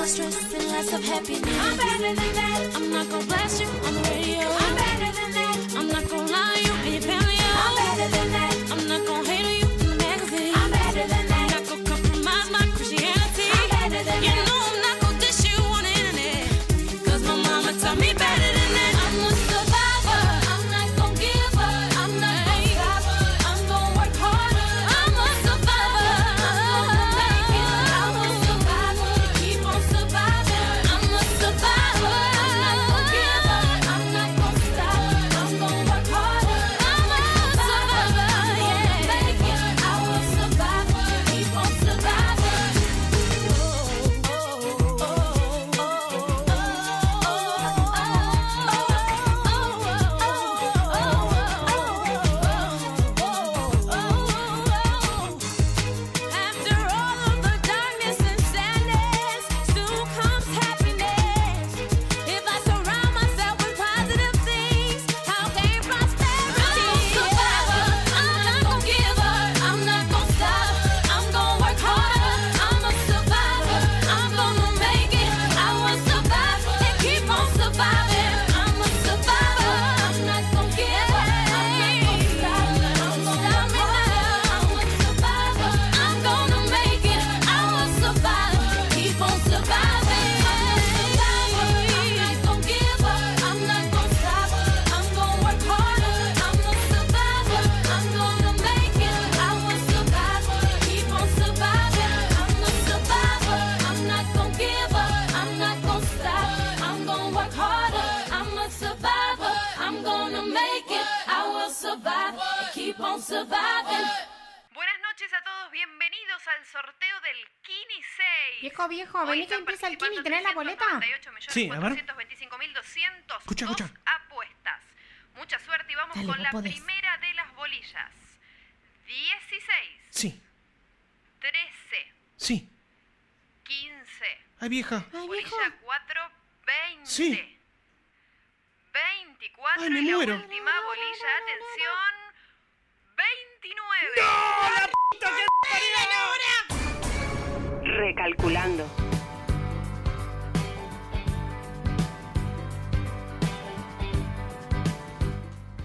stress and less of happiness. I'm better than that. I'm not gonna blast you on the radio. I'm Viejo, vení que empieza el Kini, ¿tenés la boleta? Sí, a ver. Escucha, escucha. apuestas. Mucha suerte y vamos Dale, con la podés. primera de las bolillas. 16. Sí. 13. Sí. 15. Ay, vieja. Ay, Bolilla vieja. 4, 20. Sí. 24 Ay, me y la muero. última bolilla, atención, 29. ¡No! ¡La puta que parió! Recalculando.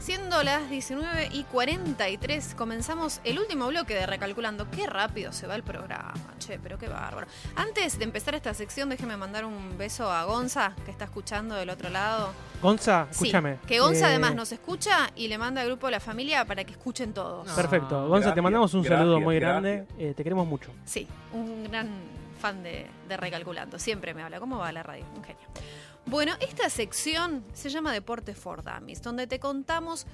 Siendo las 19 y 43, comenzamos el último bloque de Recalculando. Qué rápido se va el programa, che, pero qué bárbaro. Antes de empezar esta sección, déjeme mandar un beso a Gonza, que está escuchando del otro lado. Gonza, Sí, escúchame. que Gonza Eh, además nos escucha y le manda al grupo de la familia para que escuchen todos. Perfecto. Gonza, te mandamos un saludo muy gracias. grande. Eh, te queremos mucho. Sí, un gran fan de, de Recalculando. Siempre me habla. ¿Cómo va la radio? Un genio. Bueno, esta sección se llama Deporte for Dummies, donde te contamos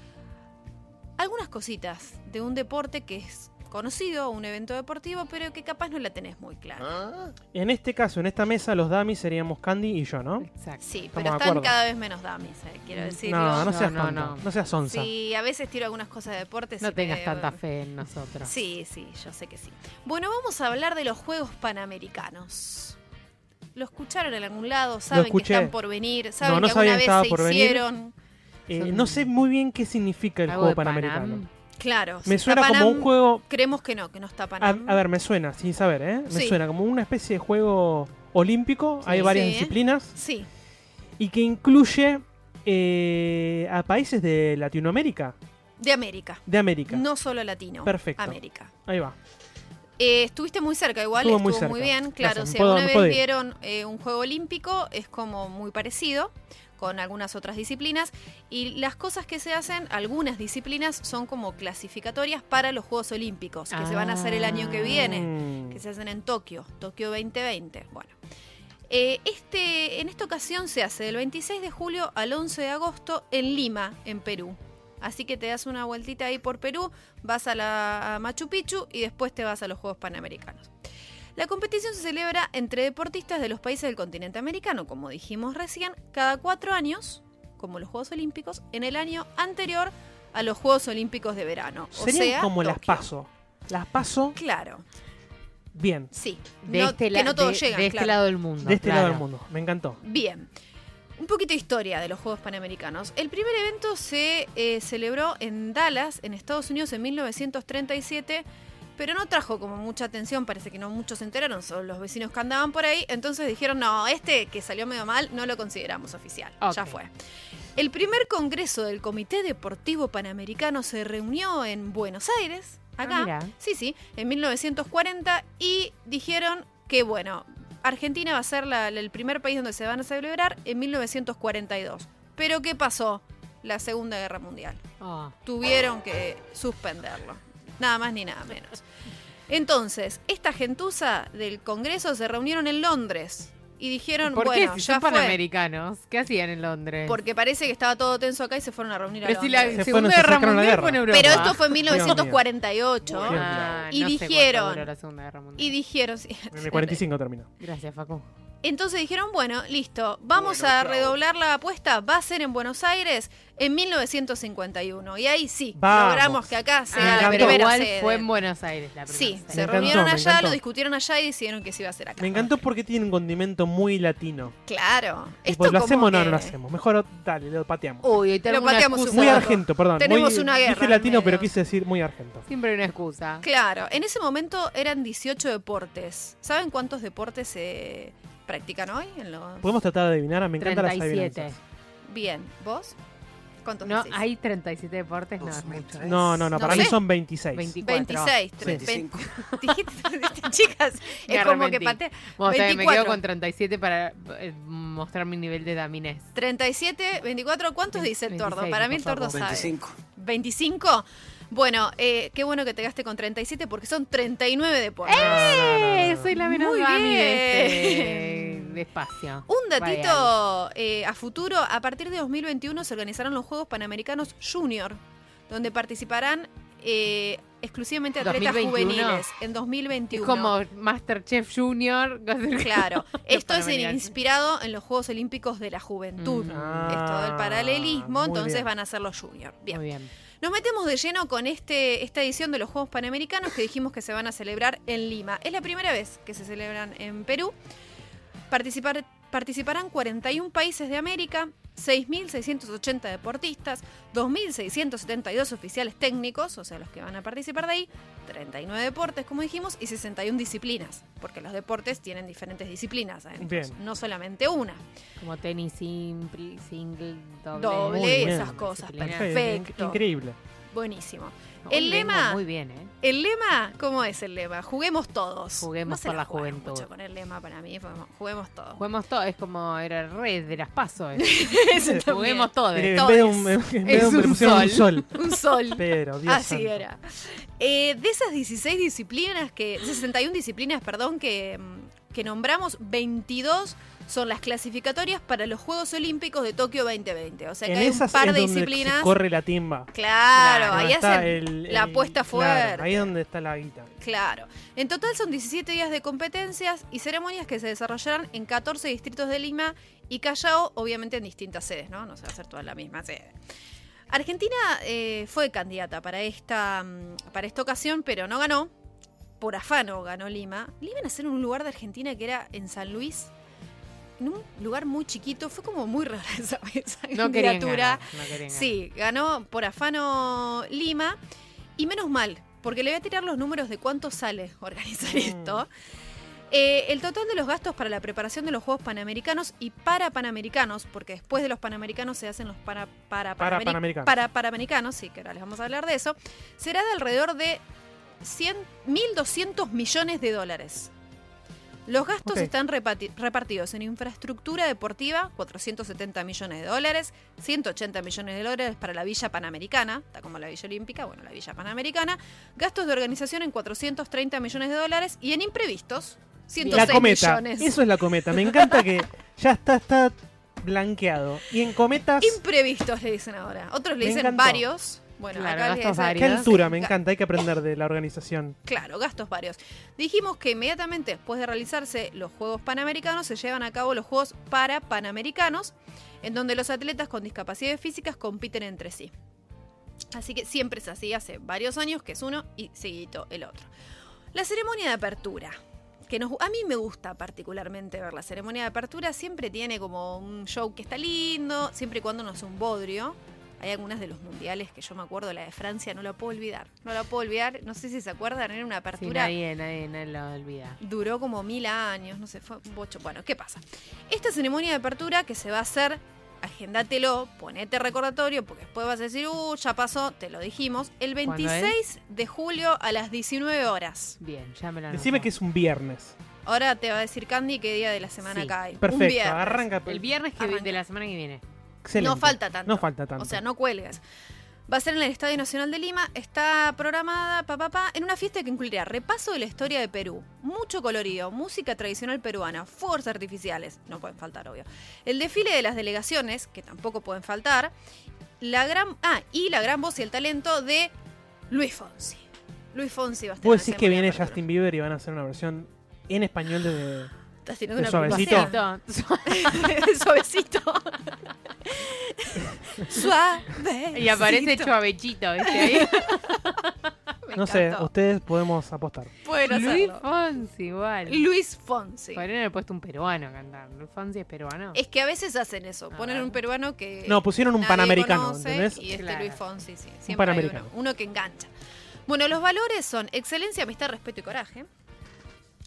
algunas cositas de un deporte que es conocido, un evento deportivo, pero que capaz no la tenés muy clara. En este caso, en esta mesa, los dummies seríamos Candy y yo, ¿no? Exacto. Sí, Estamos pero están acuerdo. cada vez menos dummies, eh, quiero decirlo. No, no seas no, tonta, no. no. seas onza. Sí, a veces tiro algunas cosas de deporte. No tengas tanta fe en nosotros. Sí, sí, yo sé que sí. Bueno, vamos a hablar de los Juegos Panamericanos. ¿Lo escucharon en algún lado? ¿Saben que están por venir? ¿Saben No, no que alguna vez se por venir. hicieron? Eh, Son- no sé muy bien qué significa el juego Panam. panamericano. Claro. Me si suena está como Panam, un juego. Creemos que no, que no está A, Panam. a ver, me suena, sin saber, ¿eh? Me Sí. suena como una especie de juego olímpico. Hay varias Sí. disciplinas. Sí, Y que incluye eh, a países de Latinoamérica. de América. De América. No solo latino. Perfecto. América. Ahí va. Eh, estuviste muy cerca igual, Estuvo estuvo, muy cerca. muy bien, claro. Gracias, Si alguna vez vieron eh, un juego olímpico, es como muy parecido con algunas otras disciplinas. Y las cosas que se hacen, algunas disciplinas son como clasificatorias para los Juegos Olímpicos, que se van a hacer el año que viene, Mm. que se hacen en Tokio, Tokio 2020. Bueno. Eh, este, en esta ocasión se hace del 26 de julio al 11 de agosto en Lima, en Perú. Así que te das una vueltita ahí por Perú, vas a la a Machu Picchu y después te vas a los Juegos Panamericanos. La competición se celebra entre deportistas de los países del continente americano, como dijimos recién, cada cuatro años, como los Juegos Olímpicos, en el año anterior a los Juegos Olímpicos de verano. O Serían sea, como las paso. Las paso Claro, bien. sí. De, No- este, que la- no todos de- llegan, de este claro. lado del mundo. De este lado del mundo. Me encantó. Bien. Un poquito de historia de los Juegos Panamericanos. El primer evento se eh, celebró en Dallas, en Estados Unidos, en 1937, pero no trajo como mucha atención, parece que no muchos se enteraron, son los vecinos que andaban por ahí, entonces dijeron, no, este que salió medio mal, no lo consideramos oficial, ya fue. El primer congreso del Comité Deportivo Panamericano se reunió en Buenos Aires, Ah, acá, sí, sí, en 1940, y dijeron que, bueno, Argentina va a ser la- el primer país donde se van a celebrar en 1942. Pero ¿qué pasó? La Segunda Guerra Mundial. Ah, Tuvieron que suspenderlo. Nada más ni nada menos. Entonces, esta gentuza del Congreso se reunieron en Londres y dijeron, ¿Por bueno, qué? Si ya son fue. panamericanos, ¿qué hacían en Londres? Porque parece que estaba todo tenso acá y se fueron a reunir a Pero si la Londres. Se Segunda fueron, Guerra Mundial guerra. fue en Europa. Pero esto fue en mío. 1948. Ah, Y no sé dijeron- duró la Segunda Guerra Mundial. Y dijeron... sí, En el 45 terminó. Gracias, Facu. Entonces dijeron, bueno, listo, vamos Bueno, a redoblar la apuesta, va a ser en Buenos Aires en 1951. Y ahí sí, Vamos. logramos que acá sea Ah, la encantó. primera igual sede. fue en Buenos Aires la primera Sí, sede. se encantó, reunieron allá, lo discutieron allá y decidieron que se iba a hacer acá. Me encantó porque tiene un condimento muy latino. Claro. Esto ¿Lo como hacemos o no, que- no lo hacemos? Mejor dale, lo pateamos. Uy, hoy Lo tenemos una pateamos excusa. un muy argento, perdón. Tenemos muy- una guerra Dije latino, pero quise decir muy argento. Siempre hay una excusa. Claro, en ese momento eran 18 deportes. ¿Saben cuántos deportes se practican hoy? En los... Podemos tratar de adivinar, me encantan las 37. adivinanzas. Bien, ¿vos? ¿Cuántos No, decís? hay 37 deportes, no es mucho. ¿eh? No, no, no, No para sé. mí son 26. 24. 26. Sí. 25. Dijiste, chicas, Me es como que arrepentí. patea. Bueno, está bien, me 24. quedo con 37 para eh, mostrar mi nivel de daminés. 37, 24, ¿cuántos dice el tordo? 26, Para mí el por tordo favor. sabe. 25. 25. Bueno, eh, qué bueno que te gastes con 37 porque son 39 deportes. ¡Eh! Soy la menos Muy bien. de este de espacio. Un datito eh, a futuro, a partir de 2021 se organizarán los Juegos Panamericanos Junior, donde participarán eh, exclusivamente atletas 2021. juveniles en Es 2021. como Masterchef Junior. Claro, esto es inspirado en los Juegos Olímpicos de la Juventud. Mm. Es todo el Ah, paralelismo, muy entonces bien. van a ser los juniors. Bien. Muy bien. Nos metemos de lleno con este, esta edición de los Juegos Panamericanos que dijimos que se van a celebrar en Lima. Es la primera vez que se celebran en Perú. Participar, participarán 41 países de América, 6.680 deportistas, 2.672 oficiales técnicos, o sea, los que van a participar de ahí, 39 deportes, como dijimos, y 61 disciplinas, porque los deportes tienen diferentes disciplinas, Bien. no solamente una. Como tenis simple, single, doble. Doble, esas cosas, perfecto. In- Increíble. Buenísimo. El lema- Muy bien, ¿eh? El lema, ¿cómo es el lema? Juguemos todos. Juguemos no por la juventud. mucho con el lema para mí, juguemos, todos. Juguemos todo, es como era el red de las pasos. Juguemos. En Todos. vez de un, en vez de Es un- sol. Un sol. Pero, Dios Así santo. era. Eh, de esas 16 disciplinas que. 61 disciplinas, perdón, que, mm, que nombramos, 22 son las clasificatorias para los Juegos Olímpicos de Tokio 2020. O sea que En hay un par de disciplinas. corre la timba. Claro, ahí está hacen el- la apuesta claro, fuerte. ahí es donde está la guita. Claro. En total son 17 días de competencias y ceremonias que se desarrollarán en 14 distritos de Lima y Callao, obviamente en distintas sedes, ¿no? No se va a hacer toda la misma sede. Argentina eh, fue candidata para esta, mm, para esta ocasión, pero no ganó. Por afano ganó Lima. Le iban a hacer un lugar de Argentina que era en San Luis. En un lugar muy chiquito. Fue como muy rara esa, esa No candidatura. ganar, no. Sí, ganó por afano Lima. Y menos mal, porque le voy a tirar los números de cuánto sale organizar Mm. esto. Eh, el total de los gastos para la preparación de los Juegos Panamericanos y para Panamericanos, porque después de los Panamericanos se hacen los para, para, Para Panameri- Panamericanos. para Panamericanos, sí, que ahora les vamos a hablar de eso, será de alrededor de 100, 1.200 millones de dólares. Los gastos están repartidos en infraestructura deportiva, 470 millones de dólares, 180 millones de dólares para la Villa Panamericana, está como la Villa Olímpica, bueno, la Villa Panamericana, gastos de organización en 430 millones de dólares y en imprevistos, 106 La cometa. millones. Eso es la cometa. Me encanta que ya está, está blanqueado. Y en cometas. Imprevistos le dicen ahora. Otros le Me dicen encantó. varios. Bueno, Claro, acá gastos varios. Qué altura, me encanta. Hay que aprender de la organización. Claro, gastos varios. Dijimos que inmediatamente después de realizarse los Juegos Panamericanos se llevan a cabo los Juegos para Panamericanos, en donde los atletas con discapacidades físicas compiten entre sí. Así que siempre es así, hace varios años que es uno y seguidito el otro. La ceremonia de apertura. Que nos, a mí me gusta particularmente ver la ceremonia de apertura. Siempre tiene como un show que está lindo, siempre y cuando no es un bodrio. Hay algunas de los mundiales que yo me acuerdo, la de Francia, no la puedo olvidar. No la puedo olvidar. No sé si se acuerdan, era una Sí, apertura. nadie, nadie, nadie lo olvida. Duró como mil años, no sé, fue un bocho. Bueno, ¿qué pasa? Esta ceremonia de apertura que se va a hacer, agéndatelo, ponete recordatorio, porque después vas a decir, uh, ya pasó, te lo dijimos, el ¿Cuándo 26 de julio a las 19 horas. Bien, ya me lo Decime que es un viernes. Ahora te va a decir Candy qué día de la semana Sí. cae. Un Perfecto. viernes. Arranca. El viernes que Arranca. de la semana que viene. Excelente. No falta tanto. No falta tanto. O sea, no cuelgues. Va a ser en el Estadio Nacional de Lima. Está programada pa, pa, pa, en una fiesta que incluirá repaso de la historia de Perú, mucho colorido, música tradicional peruana, fuegos artificiales, no pueden faltar, obvio. El desfile de las delegaciones, que tampoco pueden faltar. La gran, ah, y la gran voz y el talento de Luis Fonsi. Luis Fonsi va a estar. Vos decís que viene. Justin Bieber y van a hacer una versión en español de. Estás tirando de una suavecito. Suavecito. Suave. Y aparece Chuavechito, ¿viste? Ahí. No sé, ustedes podemos apostar. Pueden Luis hacerlo. Fonsi, igual. Luis Fonsi. Podrían haber puesto un peruano a cantar. Luis Fonsi es peruano. Es que a veces hacen eso, A ponen ver. un peruano que No, pusieron un nadie panamericano, conoce, ¿entendés? Y este Claro. Luis Fonsi, sí, siempre hay panamericano. uno, uno que engancha. Bueno, los valores son excelencia, amistad, respeto y coraje.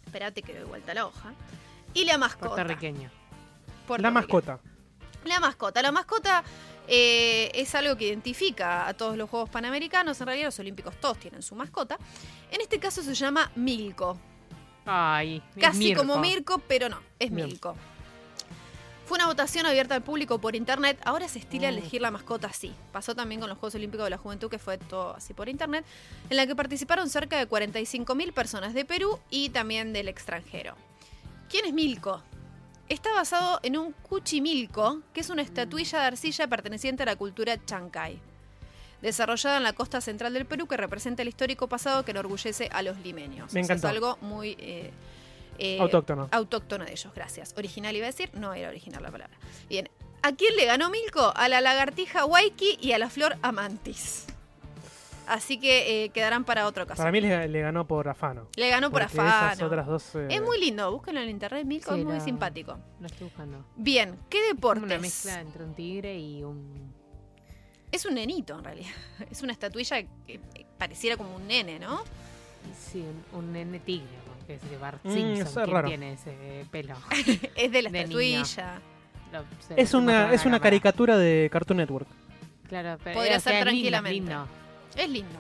Espérate que doy vuelta la hoja. Y la mascota. Puertorriqueño. La mascota. La mascota. La mascota eh, es algo que identifica a todos los Juegos Panamericanos. En realidad los Olímpicos todos tienen su mascota. En este caso se llama Milko. Ay, Casi Mirko. como Mirko, pero no, es Bien. Milko. Fue una votación abierta al público por internet. Ahora se estila Mm. elegir la mascota así. Pasó también con los Juegos Olímpicos de la Juventud, que fue todo así por internet, en la que participaron cerca de 45.000 personas de Perú y también del extranjero. ¿Quién es Milko? Está basado en un cuchimilco, que es una estatuilla de arcilla perteneciente a la cultura chancay. desarrollada en la costa central del Perú que representa el histórico pasado que enorgullece a los limeños. Me O sea, encantó. es algo muy... eh, eh, Autóctono. Autóctono de ellos, gracias. Original iba a decir, no era original la palabra. Bien, ¿a quién le ganó Milko? A la lagartija Waiki y a la flor Amantis. Así que eh, quedarán para otra ocasión. Para mí le, le ganó por afano. Le ganó por afano. Esas otras dos. eh, Es muy lindo, búsquenlo en internet, Milko Sí, es muy la- simpático. Lo estoy buscando. Bien, ¿qué deportes? una mezcla entre un tigre y un. Es un nenito en realidad. Es una estatuilla que eh, pareciera como un nene, ¿no? Sí, un, un nene tigre, porque es de Bart Mm, Simpson. es ¿Quién raro. tiene ese pelo? Es de la De estatuilla. Lo- se- Es una, es una caricatura de Cartoon Network. Claro, pero Podría ser lindo, tranquilamente. lindo. Es lindo.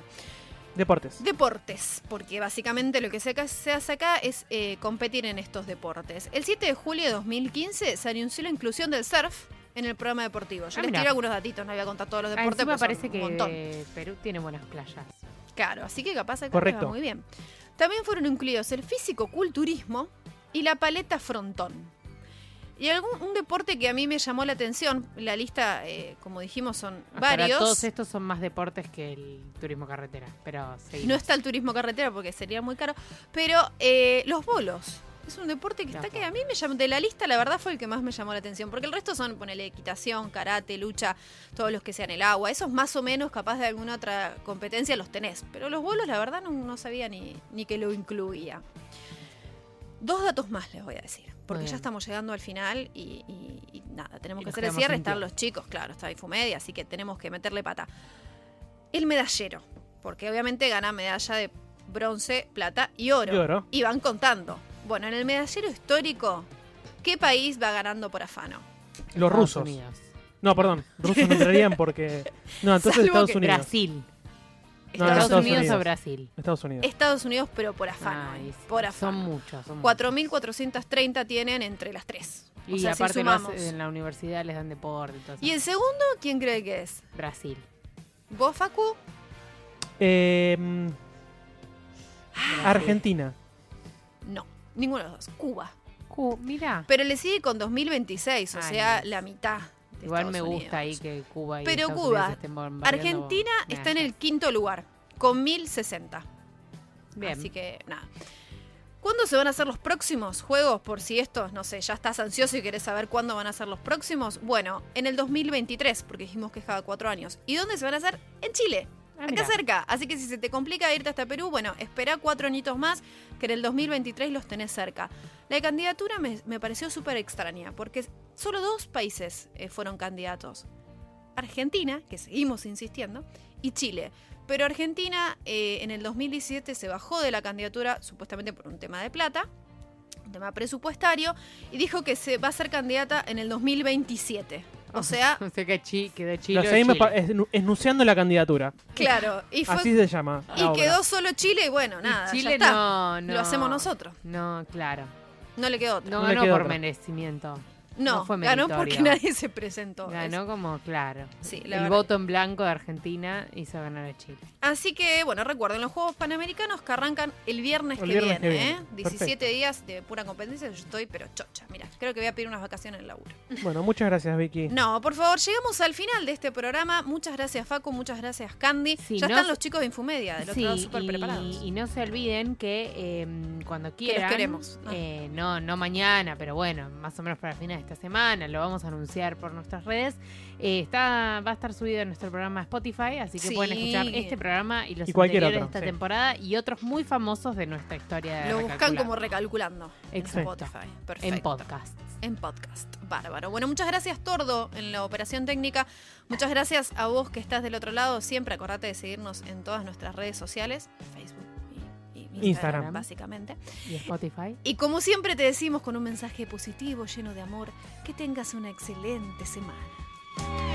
Deportes. Deportes, porque básicamente lo que se, se hace acá es eh, competir en estos deportes. El 7 de julio de 2015 se anunció la inclusión del surf en el programa deportivo. Yo Ah, les tiro algunos datitos, no voy a contar todos los Ah, deportes, son parece que Perú tiene buenas playas. Claro, así que capaz acá Correcto. va muy bien. También fueron incluidos el físico-culturismo y la paleta frontón. Y algún un deporte que a mí me llamó la atención, la lista, eh, como dijimos, son ahora varios. todos estos son más deportes que el turismo carretera, pero seguimos. No está el turismo carretera porque sería muy caro, pero eh, los bolos. Es un deporte que está que a mí me llamó, de la lista la verdad fue el que más me llamó la atención, porque el resto son, ponele, equitación, karate, lucha, todos los que sean el agua, esos más o menos capaz de alguna otra competencia los tenés, pero los bolos la verdad no, no sabía ni, ni que lo incluía. Dos datos más les voy a decir, porque ya estamos llegando al final y, y- y nada, tenemos Y que hacer el cierre, están los chicos, claro, está Infumedia, así que tenemos que meterle pata. El medallero, porque obviamente gana medalla de bronce, plata y oro. Y oro. Y van contando. Bueno, en el medallero histórico, ¿qué país va ganando por afano? Los Estados rusos. Unidos. No, perdón. Rusos no entrarían porque. No, entonces Salvo Estados que Unidos. Brasil. No, Estados, Estados Unidos, Unidos. o Brasil. Estados Unidos. Estados Unidos, pero por afano. Ay, por Son afano. muchos. Son 4.430 tienen entre las tres. O Y sea, si aparte hace- sumamos. en la universidad les dan deporte y todo eso. ¿Y el segundo, quién cree que es? Brasil. ¿Vos, Facu? Eh, mm, Argentina. No, ninguno de los dos. Cuba. Cu- mira. Pero le sigue con 2026, o Ay, sea, la mitad. De Igual Estados me gusta ahí que Cuba y Pero Estados Cuba, estén Argentina está en el quinto lugar, con 1060. Bien. Así que nada. ¿Cuándo se van a hacer los próximos juegos? Por si estos, no sé, ya estás ansioso y querés saber cuándo van a ser los próximos. Bueno, en el 2023, porque dijimos que es cada cuatro años. ¿Y dónde se van a hacer? En Chile. Ah, acá cerca. Así que si se te complica irte hasta Perú, bueno, espera cuatro añitos más, que en el 2023 los tenés cerca. La candidatura me, me pareció súper extraña, porque solo dos países eh, fueron candidatos. Argentina, que seguimos insistiendo, y Chile. Pero Argentina eh, en el 2017 se bajó de la candidatura supuestamente por un tema de plata, un tema presupuestario, y dijo que se va a ser candidata en el 2027. O sea, O sea que chi- quedó Chile. Lo seguimos Chile. pa- esnu- esnunciando la candidatura. claro, y, fue- Así se llama. y obra. quedó solo Chile y bueno, Y nada, Chile ya está. no, no. Lo hacemos nosotros. No, claro. No le quedó otra. No, No quedó por otra. merecimiento. No, no fue ganó porque nadie se presentó. Ganó como, claro. Sí, la el verdad. voto en blanco de Argentina hizo ganar a Chile. Así que, bueno, recuerden los Juegos Panamericanos que arrancan el viernes, El que, viernes viene, que ¿eh? viene. 17 Perfecto. días de pura competencia, yo estoy pero chocha. Mira, creo que voy a pedir unas vacaciones en el laburo. Bueno, muchas gracias, Vicky. No, por favor, llegamos al final de este programa. Muchas gracias, Facu, muchas gracias, Candy. Sí, ya no están se- los chicos de Infumedia, del otro lado súper preparados. y no se olviden que eh, cuando quieran, queremos. Ah. eh, no, no mañana, pero bueno, más o menos para fines de esta semana, lo vamos a anunciar por nuestras redes. eh, está, va a estar subido en nuestro programa Spotify, así que Sí. pueden escuchar este programa y los Y cualquier anteriores otro, de esta sí. temporada y otros muy famosos de nuestra historia. de Lo buscan como recalculando en. Spotify. Perfecto. en podcast. En podcast. Bárbaro. Bueno, muchas gracias, Tordo, en la operación técnica. Muchas gracias a vos que estás del otro lado. Siempre acordate de seguirnos en todas nuestras redes sociales, Facebook Instagram, Instagram. básicamente. Y Spotify. Y como siempre te decimos con un mensaje positivo, lleno de amor, que tengas una excelente semana.